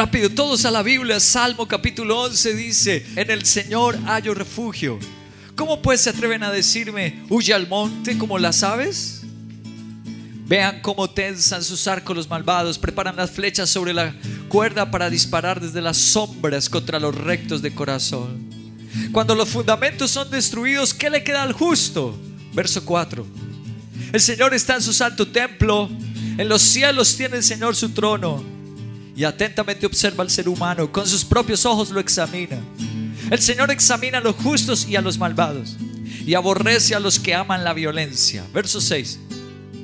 Rápido, todos a la Biblia. Salmo capítulo 11 dice, en el Señor hallo refugio. ¿Cómo pues se atreven a decirme, huye al monte como las aves? Vean cómo tensan sus arcos los malvados, preparan las flechas sobre la cuerda para disparar desde las sombras contra los rectos de corazón. Cuando los fundamentos son destruidos, ¿qué le queda al justo? Verso 4. El Señor está en su santo templo, en los cielos tiene el Señor su trono y atentamente observa al ser humano, con sus propios ojos lo examina. El Señor examina a los justos y a los malvados y aborrece a los que aman la violencia. Verso 6.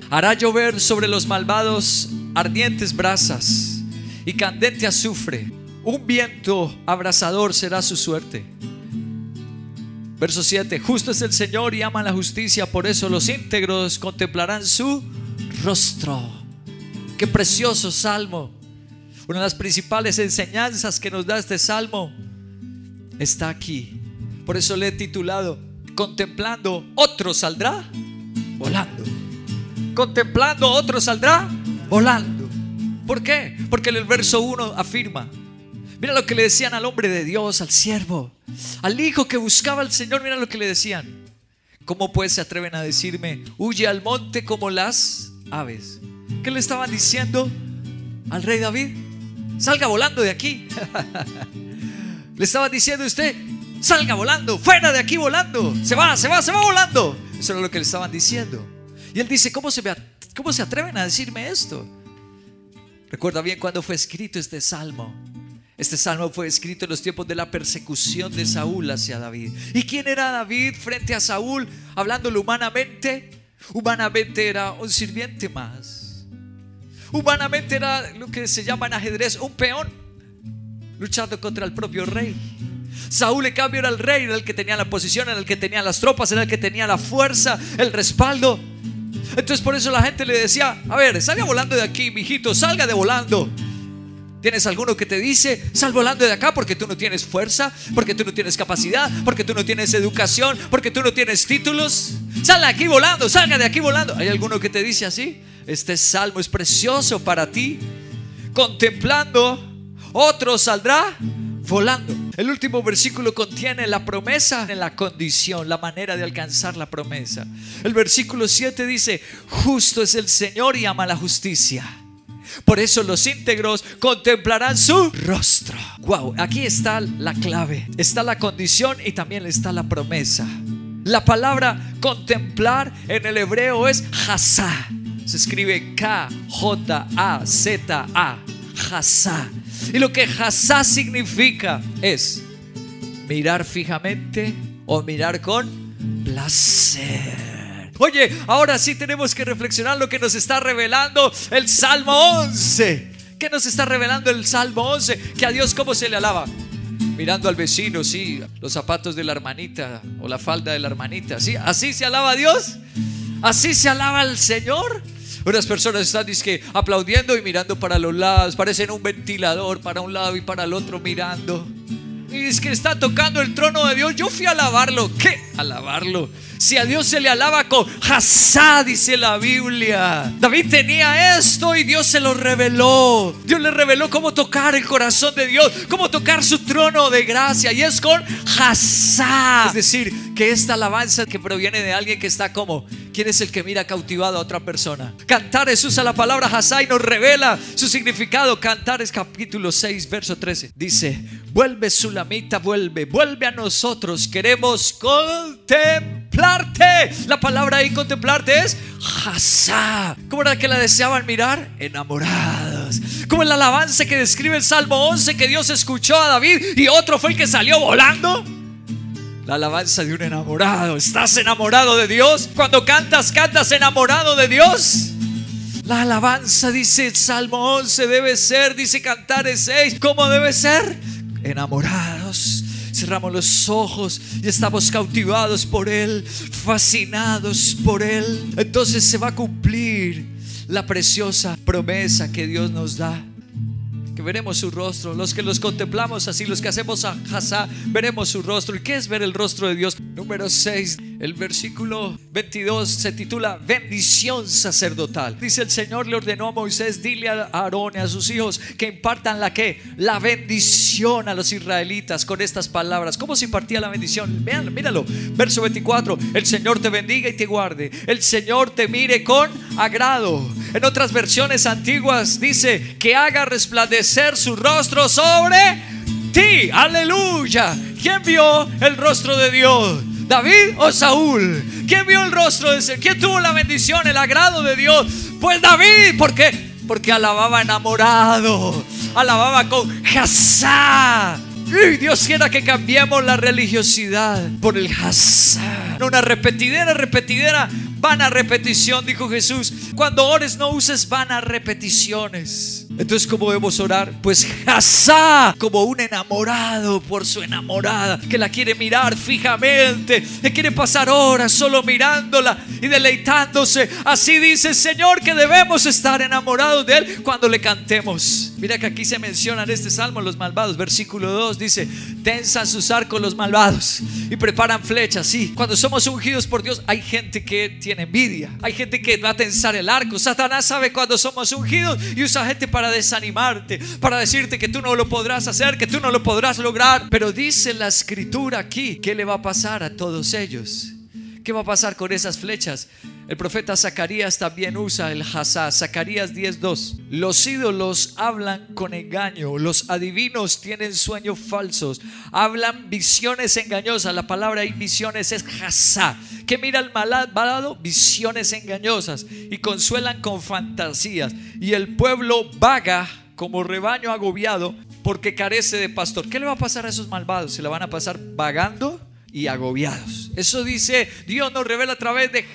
Hará llover sobre los malvados ardientes brasas y candente azufre. Un viento abrasador será su suerte. Verso 7. Justo es el Señor y ama la justicia, por eso los íntegros contemplarán su rostro. Qué precioso salmo. Una de las principales enseñanzas que nos da este salmo está aquí. Por eso le he titulado, Contemplando, otro saldrá volando. Contemplando, otro saldrá volando. ¿Por qué? Porque en el verso 1 afirma, mira lo que le decían al hombre de Dios, al siervo, al hijo que buscaba al Señor, mira lo que le decían. ¿Cómo pues se atreven a decirme, huye al monte como las aves? ¿Qué le estaban diciendo al rey David? Salga volando de aquí. Le estaba diciendo a usted, salga volando, fuera de aquí volando. Se va, se va, se va volando. Eso era lo que le estaban diciendo. Y él dice, ¿cómo se, cómo se atreven a decirme esto? Recuerda bien cuando fue escrito este salmo. Este salmo fue escrito en los tiempos de la persecución de Saúl hacia David. ¿Y quién era David frente a Saúl? Hablándolo humanamente, humanamente era un sirviente más. Humanamente era lo que se llama en ajedrez un peón luchando contra el propio rey. Saúl, en cambio, era el rey, era el que tenía la posición, era el que tenía las tropas, era el que tenía la fuerza, el respaldo. Entonces, por eso la gente le decía: A ver, salga volando de aquí, mijito, salga de volando. ¿Tienes alguno que te dice, sal volando de acá porque tú no tienes fuerza, porque tú no tienes capacidad, porque tú no tienes educación, porque tú no tienes títulos? Sal de aquí volando, salga de aquí volando. ¿Hay alguno que te dice así? Este salmo es precioso para ti. Contemplando, otro saldrá volando. El último versículo contiene la promesa en la condición, la manera de alcanzar la promesa. El versículo 7 dice, justo es el Señor y ama la justicia. Por eso los íntegros contemplarán su rostro. Wow, aquí está la clave. Está la condición y también está la promesa. La palabra contemplar en el hebreo es hasá se escribe K-J-A-Z-A, Hasá. Y lo que Hasá significa es mirar fijamente o mirar con placer. Oye, ahora sí tenemos que reflexionar lo que nos está revelando el Salmo 11. ¿Qué nos está revelando el Salmo 11? Que a Dios cómo se le alaba. Mirando al vecino, sí, los zapatos de la hermanita o la falda de la hermanita, sí, así se alaba a Dios. Así se alaba al Señor. Unas personas están que aplaudiendo y mirando para los lados, parecen un ventilador para un lado y para el otro mirando. Es que está tocando el trono de Dios. Yo fui a alabarlo. ¿Qué? Alabarlo. Si a Dios se le alaba con Hasá, dice la Biblia. David tenía esto y Dios se lo reveló. Dios le reveló cómo tocar el corazón de Dios, cómo tocar su trono de gracia. Y es con Hasá. Es decir, que esta alabanza que proviene de alguien que está como ¿Quién es el que mira cautivado a otra persona? Cantares usa la palabra Hasá y nos revela su significado. Cantares capítulo 6, verso 13. Dice, vuelve Sulamita, vuelve, vuelve a nosotros. Queremos contemplarte. La palabra ahí contemplarte es Hasá. ¿Cómo era que la deseaban mirar? Enamorados. Como en la alabanza que describe el Salmo 11 que Dios escuchó a David y otro fue el que salió volando. La alabanza de un enamorado. ¿Estás enamorado de Dios? Cuando cantas, cantas enamorado de Dios. La alabanza, dice el Salmo 11, debe ser, dice Cantares 6, ¿cómo debe ser? Enamorados. Cerramos los ojos y estamos cautivados por Él, fascinados por Él. Entonces se va a cumplir la preciosa promesa que Dios nos da que veremos su rostro. Los que los contemplamos así, los que hacemos a Hazá, veremos su rostro. ¿Y qué es ver el rostro de Dios? Número 6, el versículo 22 se titula bendición sacerdotal. Dice el Señor le ordenó a Moisés, dile a Aarón y a sus hijos que impartan la que, la bendición a los israelitas con estas palabras. ¿Cómo se impartía la bendición? Míralo, míralo. Verso 24, el Señor te bendiga y te guarde. El Señor te mire con agrado. En otras versiones antiguas dice que haga resplandecer su rostro sobre ti. Aleluya. ¿Quién vio el rostro de Dios? ¿David o Saúl? ¿Quién vio el rostro de Dios? ¿Quién tuvo la bendición, el agrado de Dios? Pues David, ¿por qué? Porque alababa enamorado, alababa con Hazá. Y Dios quiera que cambiemos la religiosidad por el Hazá. Una repetidera, repetidera, vana repetición, dijo Jesús. Cuando ores no uses vanas repeticiones. Entonces, ¿cómo debemos orar? Pues Hazá, como un enamorado por su enamorada, que la quiere mirar fijamente, que quiere pasar horas solo mirándola y deleitándose. Así dice el Señor que debemos estar enamorados de Él cuando le cantemos. Mira que aquí se menciona en este salmo los malvados. Versículo 2 dice: Tensan sus arcos los malvados y preparan flechas. Sí, cuando somos ungidos por Dios, hay gente que tiene envidia, hay gente que va a tensar el arco. Satanás sabe cuando somos ungidos y usa gente para desanimarte, para decirte que tú no lo podrás hacer, que tú no lo podrás lograr. Pero dice la escritura aquí, ¿qué le va a pasar a todos ellos? ¿Qué va a pasar con esas flechas? El profeta Zacarías también usa el Hazá. Zacarías 10:2. Los ídolos hablan con engaño. Los adivinos tienen sueños falsos. Hablan visiones engañosas. La palabra ahí visiones es Hazá. Que mira el malvado? Visiones engañosas. Y consuelan con fantasías. Y el pueblo vaga como rebaño agobiado porque carece de pastor. ¿Qué le va a pasar a esos malvados? ¿Se la van a pasar vagando? y agobiados. Eso dice Dios nos revela a través de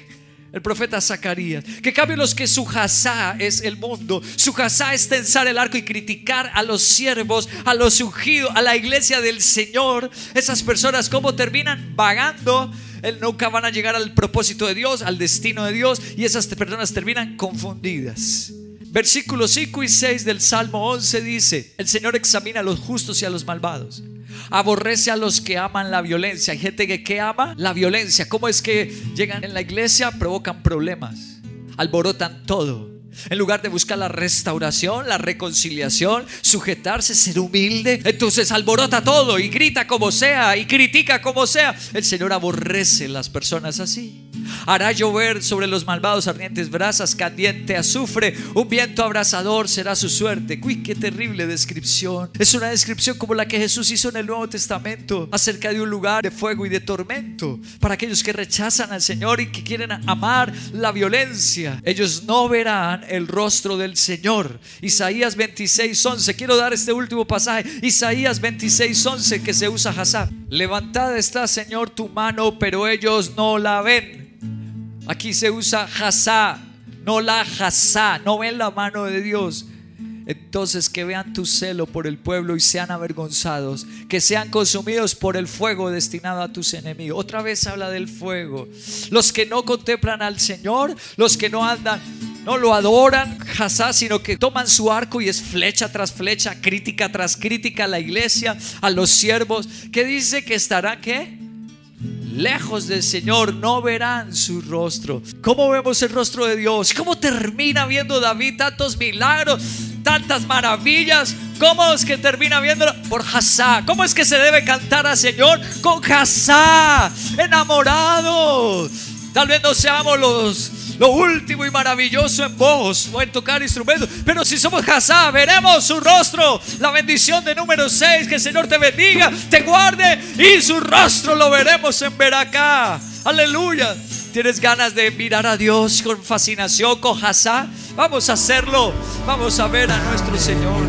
el profeta Zacarías. Que cambio los que su jazá es el mundo. Su jazá es tensar el arco y criticar a los siervos, a los ungidos, a la iglesia del Señor. Esas personas como terminan vagando. Nunca van a llegar al propósito de Dios, al destino de Dios. Y esas personas terminan confundidas. Versículos 5 y 6 del Salmo 11 dice, el Señor examina a los justos y a los malvados. Aborrece a los que aman la violencia. Hay gente que, que ama la violencia. ¿Cómo es que llegan en la iglesia? Provocan problemas. Alborotan todo. En lugar de buscar la restauración, la reconciliación, sujetarse, ser humilde, entonces alborota todo y grita como sea y critica como sea. El Señor aborrece las personas así. Hará llover sobre los malvados ardientes brasas, caliente azufre, un viento abrasador será su suerte. Uy, qué terrible descripción. Es una descripción como la que Jesús hizo en el Nuevo Testamento acerca de un lugar de fuego y de tormento para aquellos que rechazan al Señor y que quieren amar la violencia. Ellos no verán el rostro del Señor. Isaías 26, 11. Quiero dar este último pasaje. Isaías 26, 11 que se usa Hazá. Levantada está, Señor, tu mano, pero ellos no la ven. Aquí se usa Hazá, no la Hazá, no ven la mano de Dios. Entonces que vean tu celo por el pueblo y sean avergonzados, que sean consumidos por el fuego destinado a tus enemigos. Otra vez habla del fuego. Los que no contemplan al Señor, los que no andan, no lo adoran, Hazá, sino que toman su arco y es flecha tras flecha, crítica tras crítica a la iglesia, a los siervos, que dice que estará qué? Lejos del Señor, no verán su rostro. ¿Cómo vemos el rostro de Dios? ¿Cómo termina viendo David tantos milagros, tantas maravillas? ¿Cómo es que termina viéndolo? Por Hazá. ¿Cómo es que se debe cantar al Señor? Con Hazá, enamorado. Tal vez no seamos los lo último y maravilloso en voz o en tocar instrumentos. Pero si somos Hazá, veremos su rostro. La bendición de número 6, que el Señor te bendiga, te guarde y su rostro lo veremos en Veracá. Aleluya. ¿Tienes ganas de mirar a Dios con fascinación, con Hazá? Vamos a hacerlo. Vamos a ver a nuestro Señor.